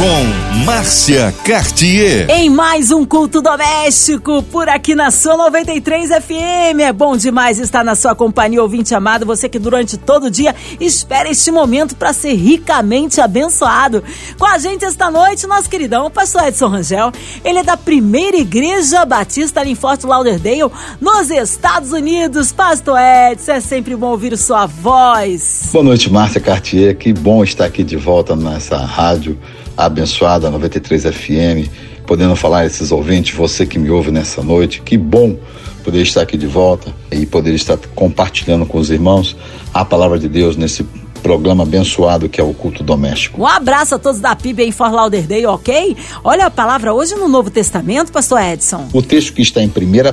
com Márcia Cartier. Em mais um culto doméstico, por aqui na sua 93 FM. É bom demais estar na sua companhia, ouvinte amado. Você que durante todo o dia espera este momento para ser ricamente abençoado. Com a gente esta noite, nosso queridão, o pastor Edson Rangel. Ele é da primeira igreja batista ali em Fort Lauderdale, nos Estados Unidos. Pastor Edson, é sempre bom ouvir sua voz. Boa noite, Márcia Cartier. Que bom estar aqui de volta nessa rádio abençoada 93 FM, podendo falar a esses ouvintes, você que me ouve nessa noite. Que bom poder estar aqui de volta e poder estar compartilhando com os irmãos a palavra de Deus nesse programa abençoado que é o culto doméstico. Um abraço a todos da PIB em Fort Lauderdale, ok? Olha a palavra hoje no Novo Testamento, pastor Edson. O texto que está em 1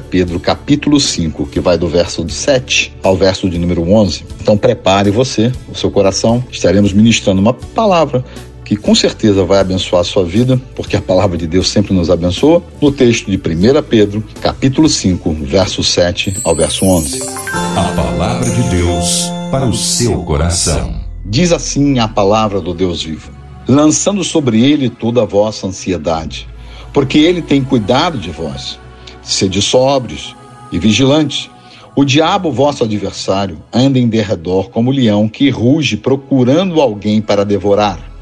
Pedro, capítulo 5, que vai do verso de 7 ao verso de número 11. Então prepare você, o seu coração, estaremos ministrando uma palavra que com certeza vai abençoar a sua vida, porque a palavra de Deus sempre nos abençoa, no texto de 1 Pedro, capítulo 5, verso 7 ao verso 11. A palavra de Deus para o seu coração. Diz assim a palavra do Deus vivo: lançando sobre ele toda a vossa ansiedade, porque ele tem cuidado de vós. Sede sóbrios e vigilantes. O diabo, vosso adversário, anda em derredor como leão que ruge procurando alguém para devorar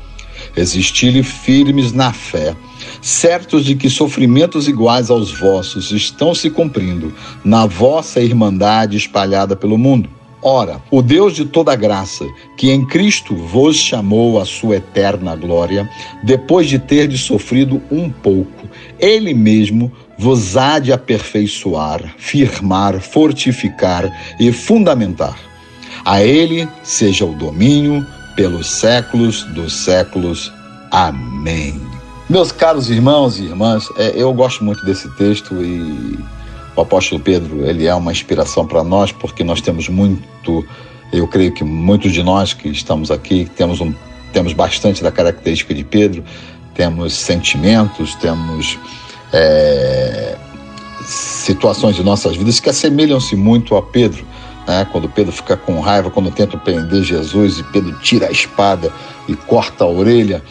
Resisti-lhe firmes na fé, certos de que sofrimentos iguais aos vossos estão se cumprindo na vossa irmandade espalhada pelo mundo. Ora, o Deus de toda graça, que em Cristo vos chamou à sua eterna glória, depois de terdes sofrido um pouco, Ele mesmo vos há de aperfeiçoar, firmar, fortificar e fundamentar. A Ele seja o domínio, pelos séculos dos séculos. Amém. Meus caros irmãos e irmãs, é, eu gosto muito desse texto e o apóstolo Pedro ele é uma inspiração para nós porque nós temos muito, eu creio que muitos de nós que estamos aqui temos um temos bastante da característica de Pedro, temos sentimentos, temos é, situações de nossas vidas que assemelham-se muito a Pedro né? quando Pedro fica com raiva, quando tenta prender Jesus e Pedro tira a espada e corta a orelha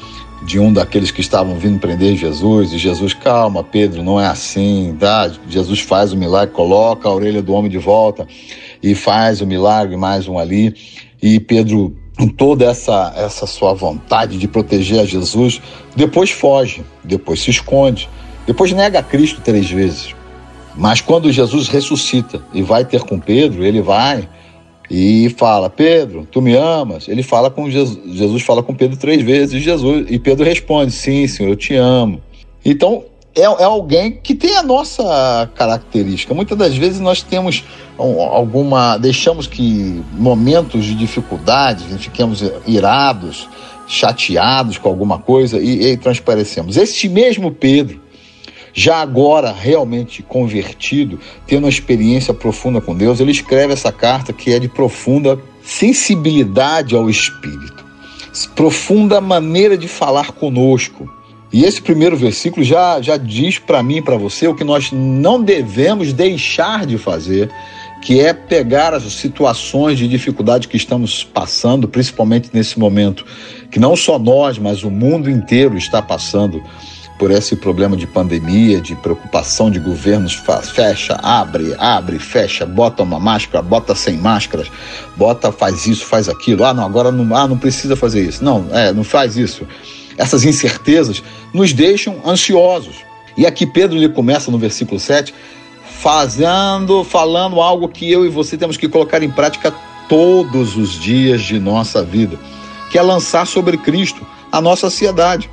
de um daqueles que estavam vindo prender Jesus, e Jesus, calma, Pedro, não é assim, tá? Jesus faz o milagre, coloca a orelha do homem de volta e faz o milagre, mais um ali, e Pedro, com toda essa, essa sua vontade de proteger a Jesus, depois foge, depois se esconde, depois nega a Cristo três vezes. Mas quando Jesus ressuscita e vai ter com Pedro, ele vai e fala: Pedro, tu me amas? Ele fala com Jesus, Jesus fala com Pedro três vezes, e Jesus e Pedro responde: Sim, Senhor, eu te amo. Então é, é alguém que tem a nossa característica. Muitas das vezes nós temos alguma, deixamos que momentos de dificuldade, fiquemos irados, chateados com alguma coisa e, e transparecemos. Este mesmo Pedro já agora realmente convertido, tendo uma experiência profunda com Deus, ele escreve essa carta que é de profunda sensibilidade ao Espírito, profunda maneira de falar conosco. E esse primeiro versículo já, já diz para mim e para você o que nós não devemos deixar de fazer, que é pegar as situações de dificuldade que estamos passando, principalmente nesse momento, que não só nós, mas o mundo inteiro está passando por esse problema de pandemia, de preocupação de governos, fecha, abre, abre, fecha, bota uma máscara, bota sem máscaras, bota, faz isso, faz aquilo. Ah, não, agora não, ah, não precisa fazer isso. Não, é, não faz isso. Essas incertezas nos deixam ansiosos. E aqui Pedro ele começa no versículo 7, fazendo, falando algo que eu e você temos que colocar em prática todos os dias de nossa vida, que é lançar sobre Cristo a nossa ansiedade.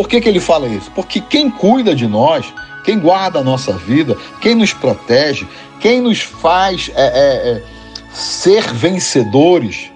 Por que, que ele fala isso? Porque quem cuida de nós, quem guarda a nossa vida, quem nos protege, quem nos faz é, é, é, ser vencedores,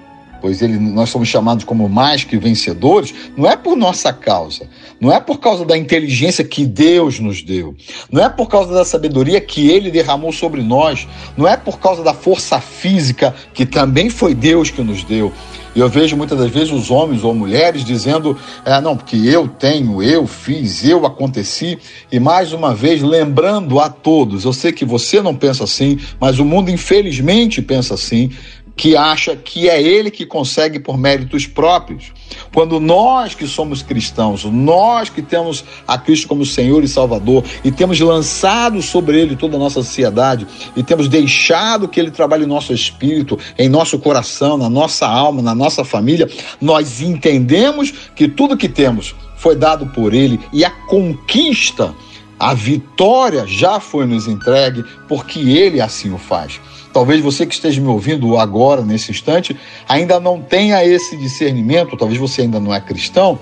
pois ele, nós somos chamados como mais que vencedores, não é por nossa causa, não é por causa da inteligência que Deus nos deu, não é por causa da sabedoria que ele derramou sobre nós, não é por causa da força física que também foi Deus que nos deu. E eu vejo muitas das vezes os homens ou mulheres dizendo: é, não, porque eu tenho, eu fiz, eu aconteci. E mais uma vez, lembrando a todos: eu sei que você não pensa assim, mas o mundo infelizmente pensa assim que acha que é ele que consegue por méritos próprios. Quando nós que somos cristãos, nós que temos a Cristo como Senhor e Salvador e temos lançado sobre ele toda a nossa ansiedade e temos deixado que ele trabalhe em nosso espírito, em nosso coração, na nossa alma, na nossa família, nós entendemos que tudo que temos foi dado por ele e a conquista, a vitória já foi nos entregue porque ele assim o faz. Talvez você que esteja me ouvindo agora, nesse instante, ainda não tenha esse discernimento, talvez você ainda não é cristão,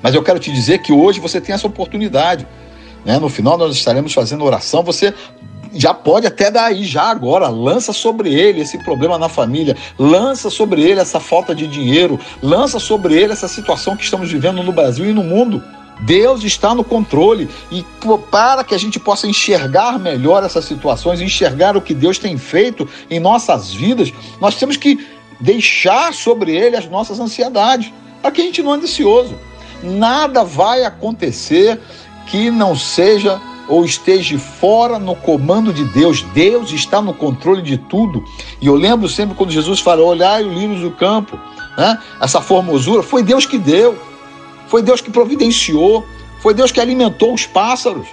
mas eu quero te dizer que hoje você tem essa oportunidade. Né? No final nós estaremos fazendo oração, você já pode até dar aí, já agora, lança sobre ele esse problema na família, lança sobre ele essa falta de dinheiro, lança sobre ele essa situação que estamos vivendo no Brasil e no mundo. Deus está no controle e para que a gente possa enxergar melhor essas situações, enxergar o que Deus tem feito em nossas vidas, nós temos que deixar sobre Ele as nossas ansiedades, para que a gente não ande ansioso. Nada vai acontecer que não seja ou esteja fora no comando de Deus. Deus está no controle de tudo. E eu lembro sempre quando Jesus fala: olhai o lírios do campo, né? essa formosura, foi Deus que deu. Foi Deus que providenciou, foi Deus que alimentou os pássaros,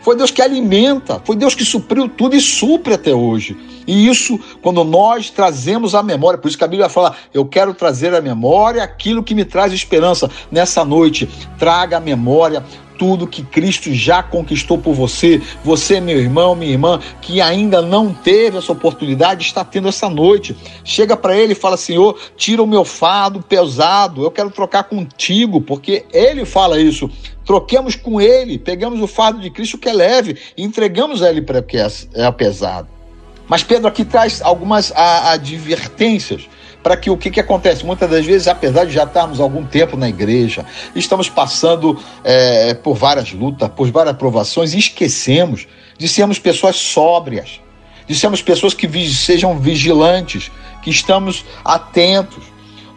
foi Deus que alimenta, foi Deus que supriu tudo e supre até hoje. E isso, quando nós trazemos a memória, por isso que a Bíblia fala: eu quero trazer à memória aquilo que me traz esperança. Nessa noite, traga a memória tudo que Cristo já conquistou por você. Você, meu irmão, minha irmã, que ainda não teve essa oportunidade, está tendo essa noite. Chega para ele e fala: Senhor, tira o meu fardo pesado, eu quero trocar contigo, porque ele fala isso. Troquemos com ele, pegamos o fardo de Cristo que é leve e entregamos a ele para que é, é pesado. Mas Pedro aqui traz algumas advertências para que o que, que acontece? Muitas das vezes, apesar de já estarmos algum tempo na igreja, estamos passando é, por várias lutas, por várias provações e esquecemos de sermos pessoas sóbrias, de sermos pessoas que sejam vigilantes, que estamos atentos,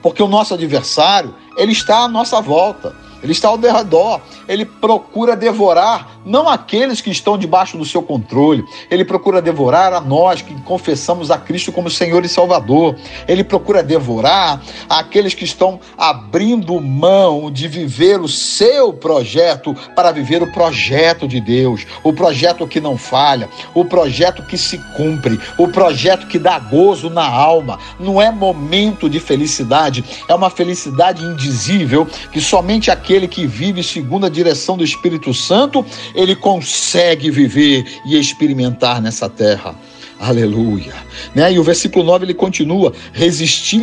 porque o nosso adversário ele está à nossa volta. Ele está ao redor, ele procura devorar não aqueles que estão debaixo do seu controle, ele procura devorar a nós que confessamos a Cristo como Senhor e Salvador, ele procura devorar aqueles que estão abrindo mão de viver o seu projeto para viver o projeto de Deus, o projeto que não falha, o projeto que se cumpre, o projeto que dá gozo na alma. Não é momento de felicidade, é uma felicidade indizível que somente aquele aquele que vive segundo a direção do Espírito Santo, ele consegue viver e experimentar nessa terra. Aleluia. Né? E o versículo 9 ele continua: resistir.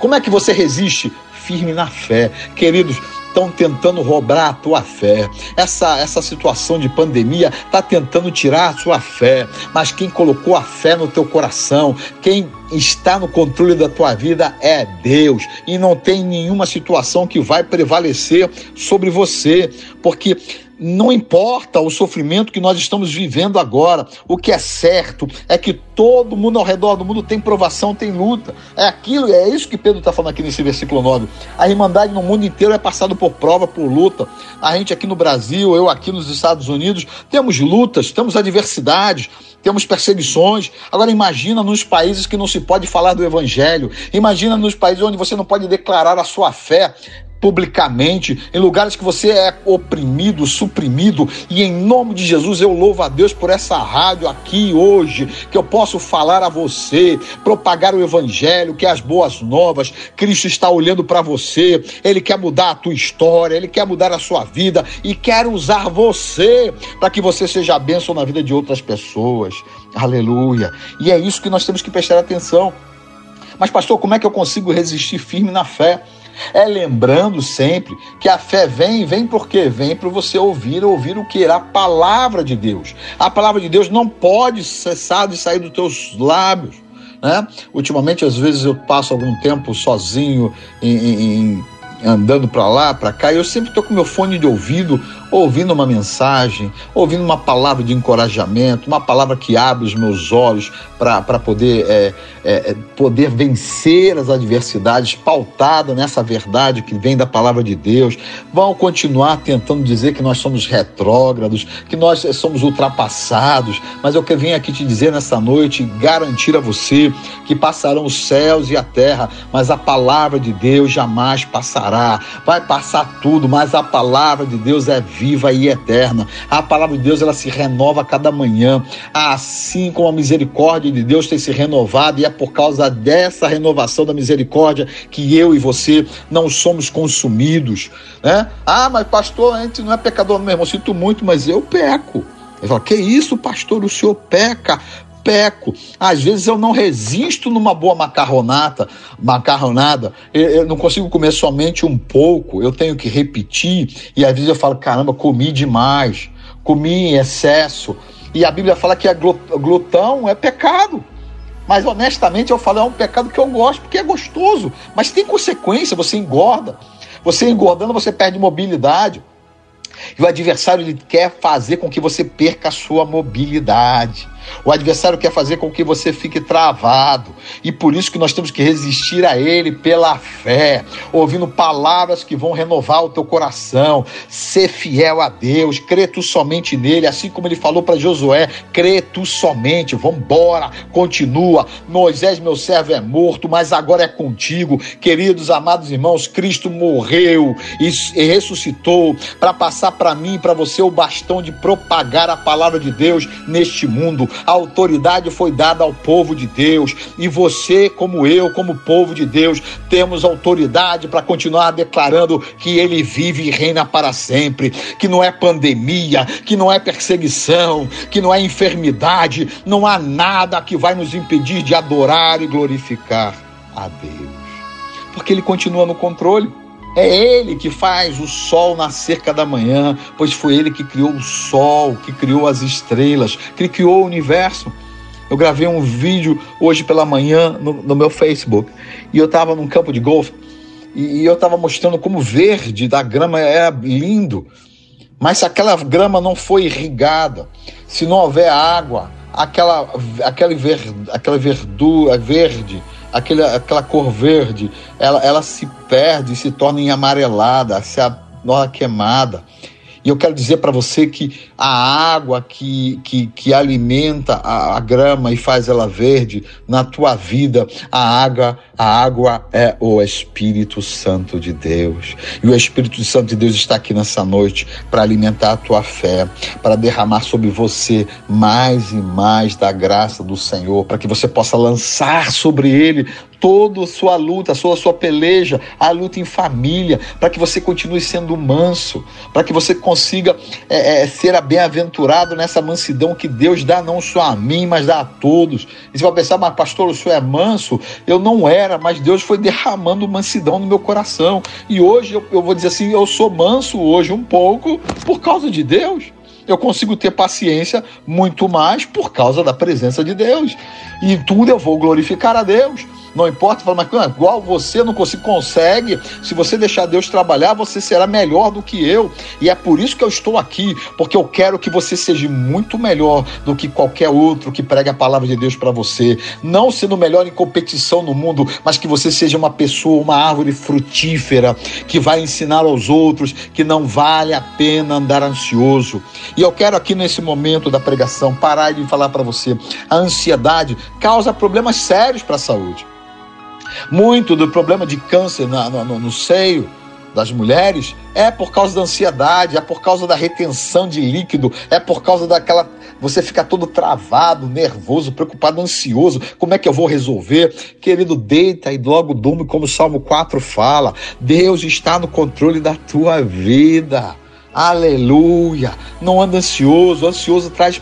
Como é que você resiste? Firme na fé. Queridos, estão tentando roubar a tua fé. Essa, essa situação de pandemia está tentando tirar a sua fé. Mas quem colocou a fé no teu coração, quem está no controle da tua vida é Deus. E não tem nenhuma situação que vai prevalecer sobre você. Porque não importa o sofrimento que nós estamos vivendo agora, o que é certo é que todo mundo ao redor do mundo tem provação, tem luta. É aquilo, é isso que Pedro está falando aqui nesse versículo 9. A Irmandade no mundo inteiro é passado por prova, por luta. A gente aqui no Brasil, eu aqui nos Estados Unidos, temos lutas, temos adversidades, temos perseguições. Agora imagina nos países que não se pode falar do evangelho. Imagina nos países onde você não pode declarar a sua fé publicamente, em lugares que você é oprimido, suprimido, e em nome de Jesus eu louvo a Deus por essa rádio aqui hoje, que eu posso falar a você, propagar o evangelho, que é as boas novas, Cristo está olhando para você, ele quer mudar a tua história, ele quer mudar a sua vida e quer usar você para que você seja bênção na vida de outras pessoas. Aleluia. E é isso que nós temos que prestar atenção. Mas pastor, como é que eu consigo resistir firme na fé? É lembrando sempre que a fé vem, vem por quê? Vem para você ouvir, ouvir o que? A palavra de Deus. A palavra de Deus não pode cessar de sair dos teus lábios. né? Ultimamente, às vezes, eu passo algum tempo sozinho em, em andando para lá, para cá, e eu sempre estou com meu fone de ouvido, ouvindo uma mensagem, ouvindo uma palavra de encorajamento, uma palavra que abre os meus olhos para poder, é, é, é, poder vencer as adversidades, pautada nessa verdade que vem da palavra de Deus. Vão continuar tentando dizer que nós somos retrógrados, que nós somos ultrapassados, mas eu quero vir aqui te dizer nessa noite, garantir a você que passarão os céus e a terra, mas a palavra de Deus jamais passará. Vai passar tudo, mas a palavra de Deus é viva e eterna. A palavra de Deus ela se renova a cada manhã, assim como a misericórdia de Deus tem se renovado e é por causa dessa renovação da misericórdia que eu e você não somos consumidos, né? Ah, mas pastor, a gente não é pecador mesmo, eu sinto muito, mas eu peco. Ele fala, que isso, pastor, o senhor peca? Peco. Às vezes eu não resisto numa boa macarronata, macarronada. Eu, eu, não consigo comer somente um pouco. Eu tenho que repetir e às vezes eu falo, caramba, comi demais, comi em excesso. E a Bíblia fala que glutão é pecado. Mas honestamente eu falo, é um pecado que eu gosto porque é gostoso. Mas tem consequência, você engorda. Você engordando, você perde mobilidade. E o adversário ele quer fazer com que você perca a sua mobilidade. O adversário quer fazer com que você fique travado. E por isso que nós temos que resistir a ele pela fé, ouvindo palavras que vão renovar o teu coração. Ser fiel a Deus, crê tu somente nele, assim como ele falou para Josué: crê tu somente. Vambora, continua. Moisés, meu servo, é morto, mas agora é contigo. Queridos, amados irmãos, Cristo morreu e ressuscitou para passar para mim e para você o bastão de propagar a palavra de Deus neste mundo a autoridade foi dada ao povo de Deus. E você, como eu, como povo de Deus, temos autoridade para continuar declarando que Ele vive e reina para sempre, que não é pandemia, que não é perseguição, que não é enfermidade, não há nada que vai nos impedir de adorar e glorificar a Deus, porque Ele continua no controle. É Ele que faz o sol nascer cada manhã, pois foi Ele que criou o sol, que criou as estrelas, que criou o universo. Eu gravei um vídeo hoje pela manhã no, no meu Facebook e eu estava num campo de golfe e, eu estava mostrando como verde da grama é lindo. Mas se aquela grama não foi irrigada, se não houver água, aquela, aquela, ver, aquela verdura verde aquele, aquela cor verde, ela, ela se perde, se torna em amarelada, se torna queimada. E eu quero dizer para você que a água que, que, que alimenta a, a, grama e faz ela verde, na tua vida, a água, a água é o Espírito Santo de Deus. E o Espírito Santo de Deus está aqui nessa noite para alimentar a tua fé, para derramar sobre você mais e mais da graça do Senhor, para que você possa lançar sobre ele toda sua luta, sua, sua peleja, a luta em família, para que você continue sendo manso, para que você consiga é, é, ser bem-aventurado nessa mansidão que Deus dá não só a mim, mas dá a todos. E você vai pensar, mas pastor, o senhor é manso? Eu não era, mas Deus foi derramando mansidão no meu coração. E hoje eu, eu vou dizer assim, eu sou manso hoje um pouco por causa de Deus eu consigo ter paciência muito mais por causa da presença de Deus. E em tudo eu vou glorificar a Deus. Não importa, fala, mas igual você não consegue. Se você deixar Deus trabalhar, você será melhor do que eu. E é por isso que eu estou aqui, porque eu quero que você seja muito melhor do que qualquer outro que pregue a palavra de Deus para você. Não sendo melhor em competição no mundo, mas que você seja uma pessoa, uma árvore frutífera, que vai ensinar aos outros que não vale a pena andar ansioso. E eu quero aqui nesse momento da pregação parar de falar para você: a ansiedade causa problemas sérios para a saúde. Muito do problema de câncer na, no, no seio das mulheres é por causa da ansiedade, é por causa da retenção de líquido, é por causa daquela. Você fica todo travado, nervoso, preocupado, ansioso. Como é que eu vou resolver? Querido, deita e logo durme, como o Salmo 4 fala. Deus está no controle da tua vida. Aleluia! Não anda ansioso, ansioso traz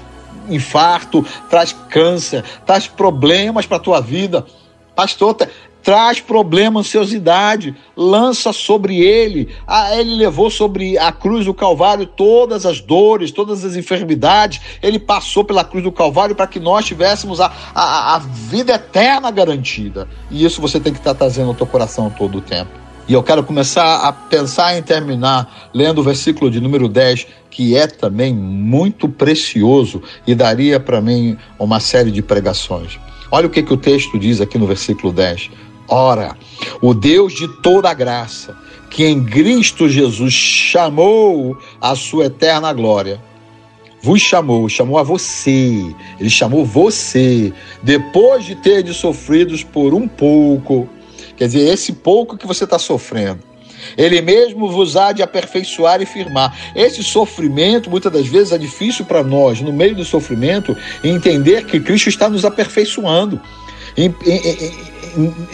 infarto, traz câncer, traz problemas para a tua vida. Pastor, traz problema, ansiosidade, lança sobre ele. Ah, ele levou sobre a cruz do Calvário todas as dores, todas as enfermidades. Ele passou pela cruz do Calvário para que nós tivéssemos a, a, a vida eterna garantida. E isso você tem que estar trazendo no teu coração todo o tempo. E eu quero começar a pensar em terminar lendo o versículo de número 10, que é também muito precioso e daria para mim uma série de pregações. Olha o que, que o texto diz aqui no versículo 10. Ora, o Deus de toda graça, que em Cristo Jesus chamou a sua eterna glória, vos chamou, chamou a você, ele chamou você, depois de ter sofridos por um pouco, Quer dizer, esse pouco que você está sofrendo. Ele mesmo vos há de aperfeiçoar e firmar. Esse sofrimento, muitas das vezes, é difícil para nós, no meio do sofrimento, entender que Cristo está nos aperfeiçoando.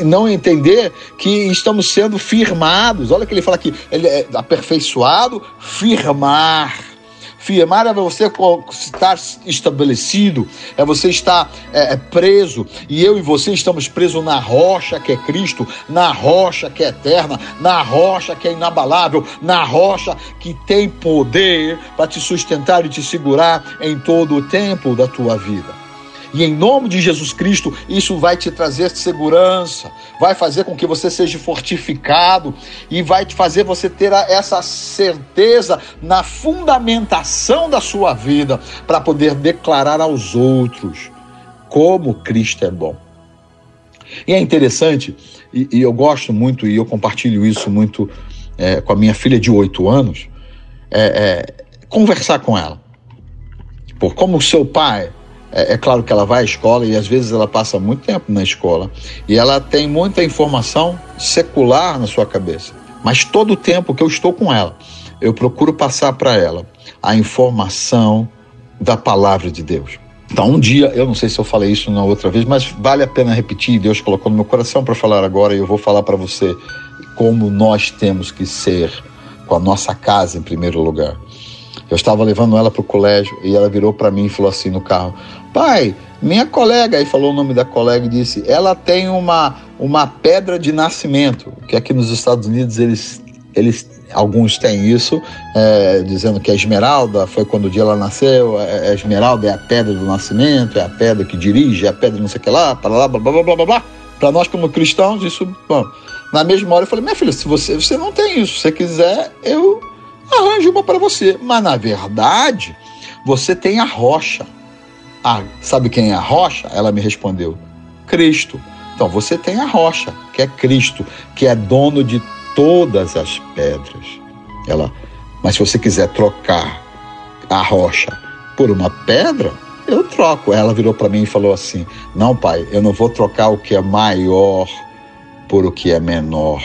não entender que estamos sendo firmados. Olha que ele fala aqui, ele é aperfeiçoado, firmar. Firmar é você estar estabelecido, é você estar é, é, preso. E eu e você estamos presos na rocha que é Cristo, na rocha que é eterna, na rocha que é inabalável, na rocha que tem poder para te sustentar e te segurar em todo o tempo da tua vida. E em nome de Jesus Cristo, isso vai te trazer segurança, vai fazer com que você seja fortificado e vai te fazer você ter essa certeza na fundamentação da sua vida para poder declarar aos outros como Cristo é bom. E é interessante, e, e eu gosto muito, e eu compartilho isso muito é, com a minha filha de oito anos, é, é, conversar com ela. Por como o seu pai é, é, claro que ela vai à escola e às vezes ela passa muito tempo na escola e ela tem muita informação secular na sua cabeça. Mas todo o tempo que eu estou com ela, eu procuro passar para ela a informação da palavra de Deus. Então, um dia, eu não sei se eu falei isso na outra vez, mas vale a pena repetir. Deus colocou no meu coração para falar agora e eu vou falar para você como nós temos que ser com a nossa casa em primeiro lugar. Eu estava levando ela para o colégio e ela virou para mim e falou assim no carro: Pai, minha colega, aí falou o nome da colega e disse: ela tem uma, uma pedra de nascimento, que aqui nos Estados Unidos eles, eles alguns têm isso, é, dizendo que a esmeralda foi quando o dia ela nasceu, é, a esmeralda é a pedra do nascimento, é a pedra que dirige, é a pedra não sei o que lá, para lá, blá blá blá blá blá. Para nós como cristãos, isso, bom, na mesma hora eu falei: minha filha, se você, você não tem isso, se você quiser, eu arranjo uma para você. Mas na verdade, você tem a rocha. Ah, sabe quem é a rocha? Ela me respondeu: Cristo. Então você tem a rocha, que é Cristo, que é dono de todas as pedras. Ela, mas se você quiser trocar a rocha por uma pedra, eu troco. Ela virou para mim e falou assim: Não, pai, eu não vou trocar o que é maior por o que é menor.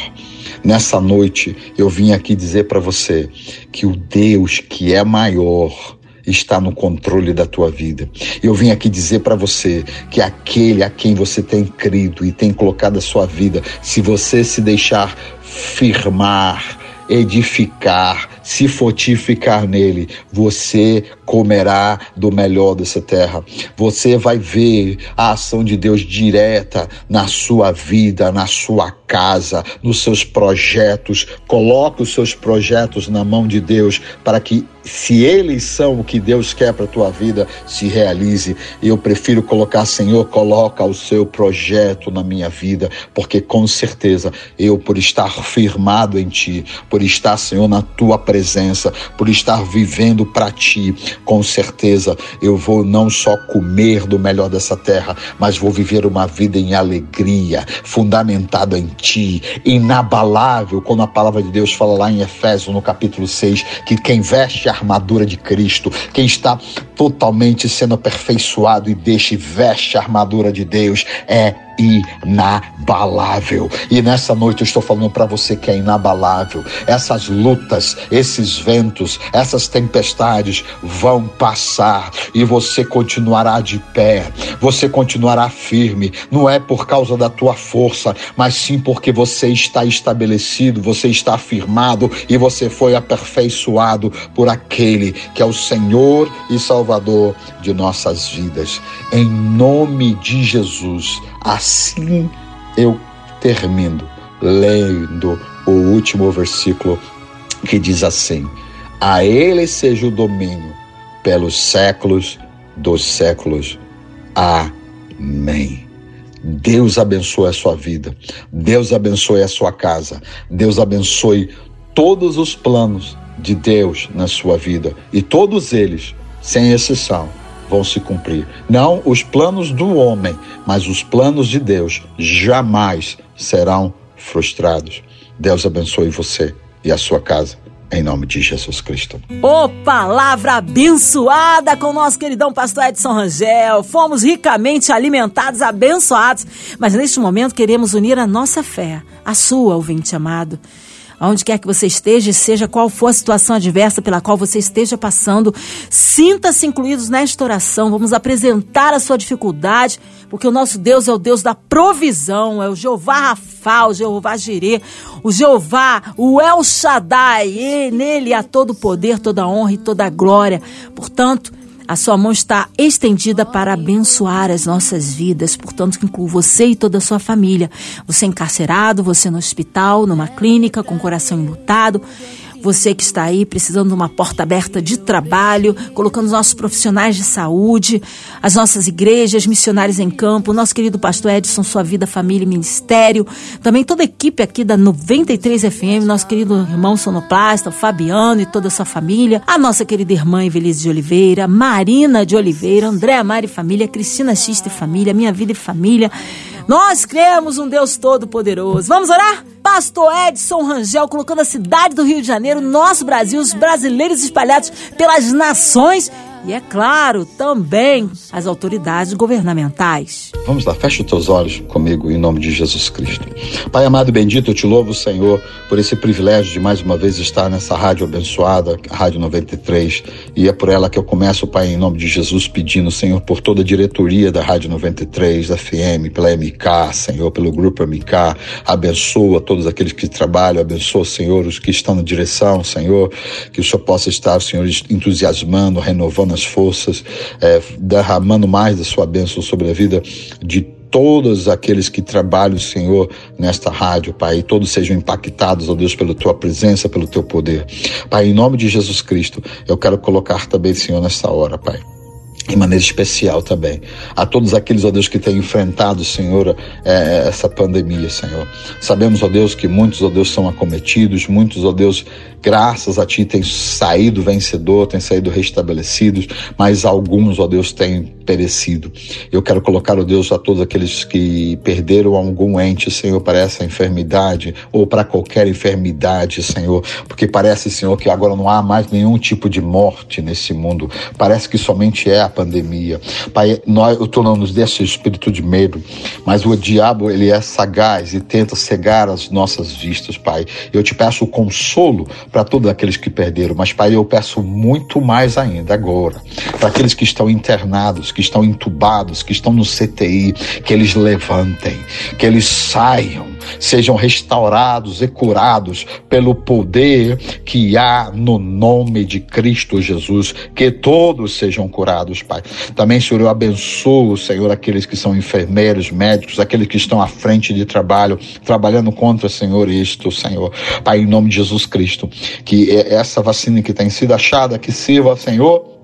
Nessa noite eu vim aqui dizer para você que o Deus que é maior está no controle da tua vida. Eu vim aqui dizer para você que aquele a quem você tem crido e tem colocado a sua vida, se você se deixar firmar, edificar, se fortificar nele, você comerá do melhor dessa terra. Você vai ver a ação de Deus direta na sua vida, na sua casa, nos seus projetos. Coloque os seus projetos na mão de Deus para que se eles são o que Deus quer para a tua vida, se realize. Eu prefiro colocar, Senhor, coloca o seu projeto na minha vida, porque com certeza eu, por estar firmado em ti, por estar, Senhor, na tua presença, por estar vivendo para ti, com certeza eu vou não só comer do melhor dessa terra, mas vou viver uma vida em alegria, fundamentada em ti, inabalável, quando a palavra de Deus fala lá em Efésios, no capítulo 6, que quem veste a armadura de Cristo, quem está totalmente sendo aperfeiçoado e deixa e veste a armadura de Deus, é inabalável. E nessa noite eu estou falando para você que é inabalável. Essas lutas, esses ventos, essas tempestades vão passar e você continuará de pé. Você continuará firme. Não é por causa da tua força, mas sim porque você está estabelecido, você está firmado e você foi aperfeiçoado por aquele que é o Senhor e Salvador de nossas vidas. Em nome de Jesus. Assim eu termino lendo o último versículo que diz assim: A Ele seja o domínio pelos séculos dos séculos. Amém. Deus abençoe a sua vida. Deus abençoe a sua casa. Deus abençoe todos os planos de Deus na sua vida. E todos eles, sem exceção, vão se cumprir. Não os planos do homem, mas os planos de Deus jamais serão frustrados. Deus abençoe você e a sua casa. Em nome de Jesus Cristo. Ô, oh, palavra abençoada com o nosso queridão pastor Edson Rangel. Fomos ricamente alimentados, abençoados. Mas neste momento queremos unir a nossa fé, a sua, ouvinte amado aonde quer que você esteja, seja qual for a situação adversa pela qual você esteja passando, sinta-se incluídos nesta oração. Vamos apresentar a sua dificuldade, porque o nosso Deus é o Deus da provisão, é o Jeová Rafa, o Jeová Jirê, o Jeová, o El Shaddai, e nele há todo o poder, toda a honra e toda a glória. Portanto, a sua mão está estendida para abençoar as nossas vidas, portanto, que inclui você e toda a sua família. Você encarcerado, você no hospital, numa clínica, com o coração enlutado. Você que está aí precisando de uma porta aberta de trabalho, colocando os nossos profissionais de saúde, as nossas igrejas, missionários em campo, nosso querido pastor Edson, sua vida, família e ministério, também toda a equipe aqui da 93 FM, nosso querido irmão sonoplasta, Fabiano e toda a sua família, a nossa querida irmã Evelise de Oliveira, Marina de Oliveira, Andréa Mari Família, Cristina Xista e Família, Minha Vida e Família. Nós cremos um Deus todo-poderoso. Vamos orar? Pastor Edson Rangel colocando a cidade do Rio de Janeiro, nosso Brasil, os brasileiros espalhados pelas nações e, é claro, também as autoridades governamentais. Vamos lá, fecha os teus olhos comigo em nome de Jesus Cristo. Pai amado e bendito, eu te louvo, Senhor, por esse privilégio de mais uma vez estar nessa rádio abençoada, Rádio 93, e é por ela que eu começo, Pai, em nome de Jesus, pedindo, Senhor, por toda a diretoria da Rádio 93, da FM, pela MK, Senhor, pelo grupo MK, abençoa todos aqueles que trabalham, abençoa, Senhor, os que estão na direção, Senhor, que o Senhor possa estar, Senhor, entusiasmando, renovando as forças, é, derramando mais da sua bênção sobre a vida de todos aqueles que trabalham, Senhor, nesta rádio, Pai, todos sejam impactados, ó Deus, pela tua presença, pelo teu poder. Pai, em nome de Jesus Cristo, eu quero colocar também, Senhor, nesta hora, Pai em maneira especial também. A todos aqueles, ó Deus, que têm enfrentado, Senhor, é, essa pandemia, Senhor. Sabemos, ó Deus, que muitos, ó Deus, são acometidos, muitos, ó Deus, graças a Ti, têm saído vencedor, têm saído restabelecidos, mas alguns, ó Deus, têm perecido. Eu quero colocar, ó Deus, a todos aqueles que perderam algum ente, Senhor, para essa enfermidade ou para qualquer enfermidade, Senhor, porque parece, Senhor, que agora não há mais nenhum tipo de morte nesse mundo. Parece que somente é a pandemia. Pai, nós, eu tô não nos desse espírito de medo, mas o diabo, ele é sagaz e tenta cegar as nossas vistas, Pai. Eu te peço o consolo para todos aqueles que perderam, mas, Pai, eu peço muito mais ainda agora, para aqueles que estão internados, que estão entubados, que estão no CTI, que eles levantem, que eles saiam, sejam restaurados e curados pelo poder que há no nome de Cristo Jesus, que todos sejam curados, Pai. Também, Senhor, eu abençoo, Senhor, aqueles que são enfermeiros, médicos, aqueles que estão à frente de trabalho, trabalhando contra, Senhor, isto, Senhor. Pai, em nome de Jesus Cristo, que essa vacina que tem sido achada, que sirva, Senhor,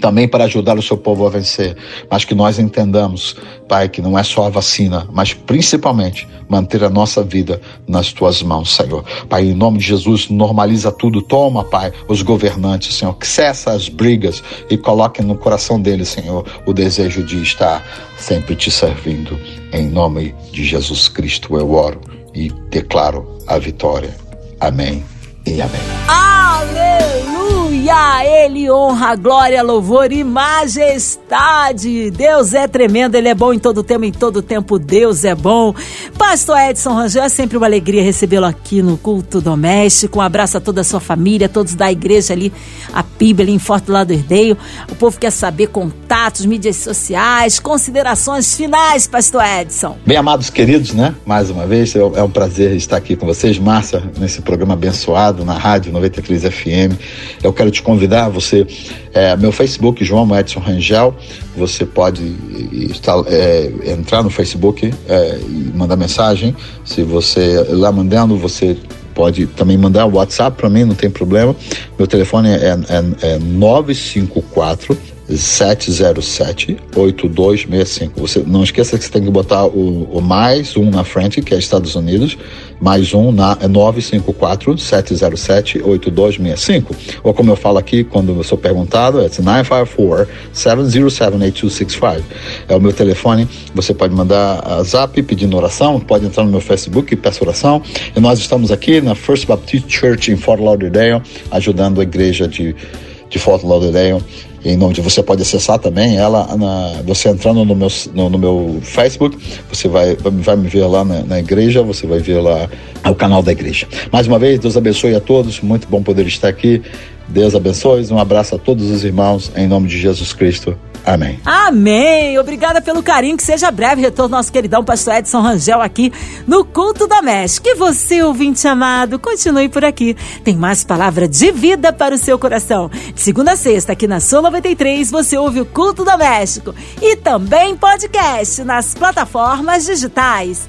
também para ajudar o seu povo a vencer, mas que nós entendamos, Pai, que não é só a vacina, mas principalmente manter a nossa vida nas tuas mãos, Senhor. Pai, em nome de Jesus, normaliza tudo. Toma, Pai, os governantes, Senhor, que cessa as brigas e coloque no coração deles, Senhor, o desejo de estar sempre te servindo. Em nome de Jesus Cristo eu oro e declaro a vitória. Amém e amém. Aleluia! Ele honra, glória, louvor e majestade. Deus é tremendo, Ele é bom em todo tempo, em todo tempo Deus é bom. Pastor Edson Rangel, é sempre uma alegria recebê-lo aqui no culto doméstico. Um abraço a toda a sua família, todos da igreja ali, a PIB ali em Forte Lado Herdeio. O povo quer saber contatos, mídias sociais, considerações finais, Pastor Edson. Bem amados queridos, né? Mais uma vez, é um prazer estar aqui com vocês, Márcia, nesse programa abençoado na Rádio 93 FM. Eu quero quero te convidar, você, é, meu Facebook, João Edson Rangel, você pode estar, é, entrar no Facebook é, e mandar mensagem. Se você lá mandando, você pode também mandar o WhatsApp para mim, não tem problema. Meu telefone é, é, é 954 707 8265. Você não esqueça que você tem que botar o, o, mais um na frente, que é Estados Unidos, mais um na é 954 707 8265. Ou como eu falo aqui quando eu sou perguntado, é 954 707 8265. É o meu telefone. Você pode mandar a zap pedindo oração, pode entrar no meu Facebook e peça oração. E nós estamos aqui na First Baptist Church em Fort Lauderdale, ajudando a igreja de de Fort Lauderdale em nome de você pode acessar também ela na, você entrando no meu, no, no, meu Facebook você vai, vai me ver lá na, na, igreja você vai ver lá o canal da igreja. Mais uma vez Deus abençoe a todos muito bom poder estar aqui Deus abençoe um abraço a todos os irmãos em nome de Jesus Cristo Amém. Amém. Obrigada pelo carinho. Que seja breve retorno nosso queridão pastor Edson Rangel aqui no Culto Doméstico. E você, ouvinte amado, continue por aqui. Tem mais palavra de vida para o seu coração. De segunda a sexta, aqui na Sul 93, você ouve o Culto Doméstico. E também podcast nas plataformas digitais.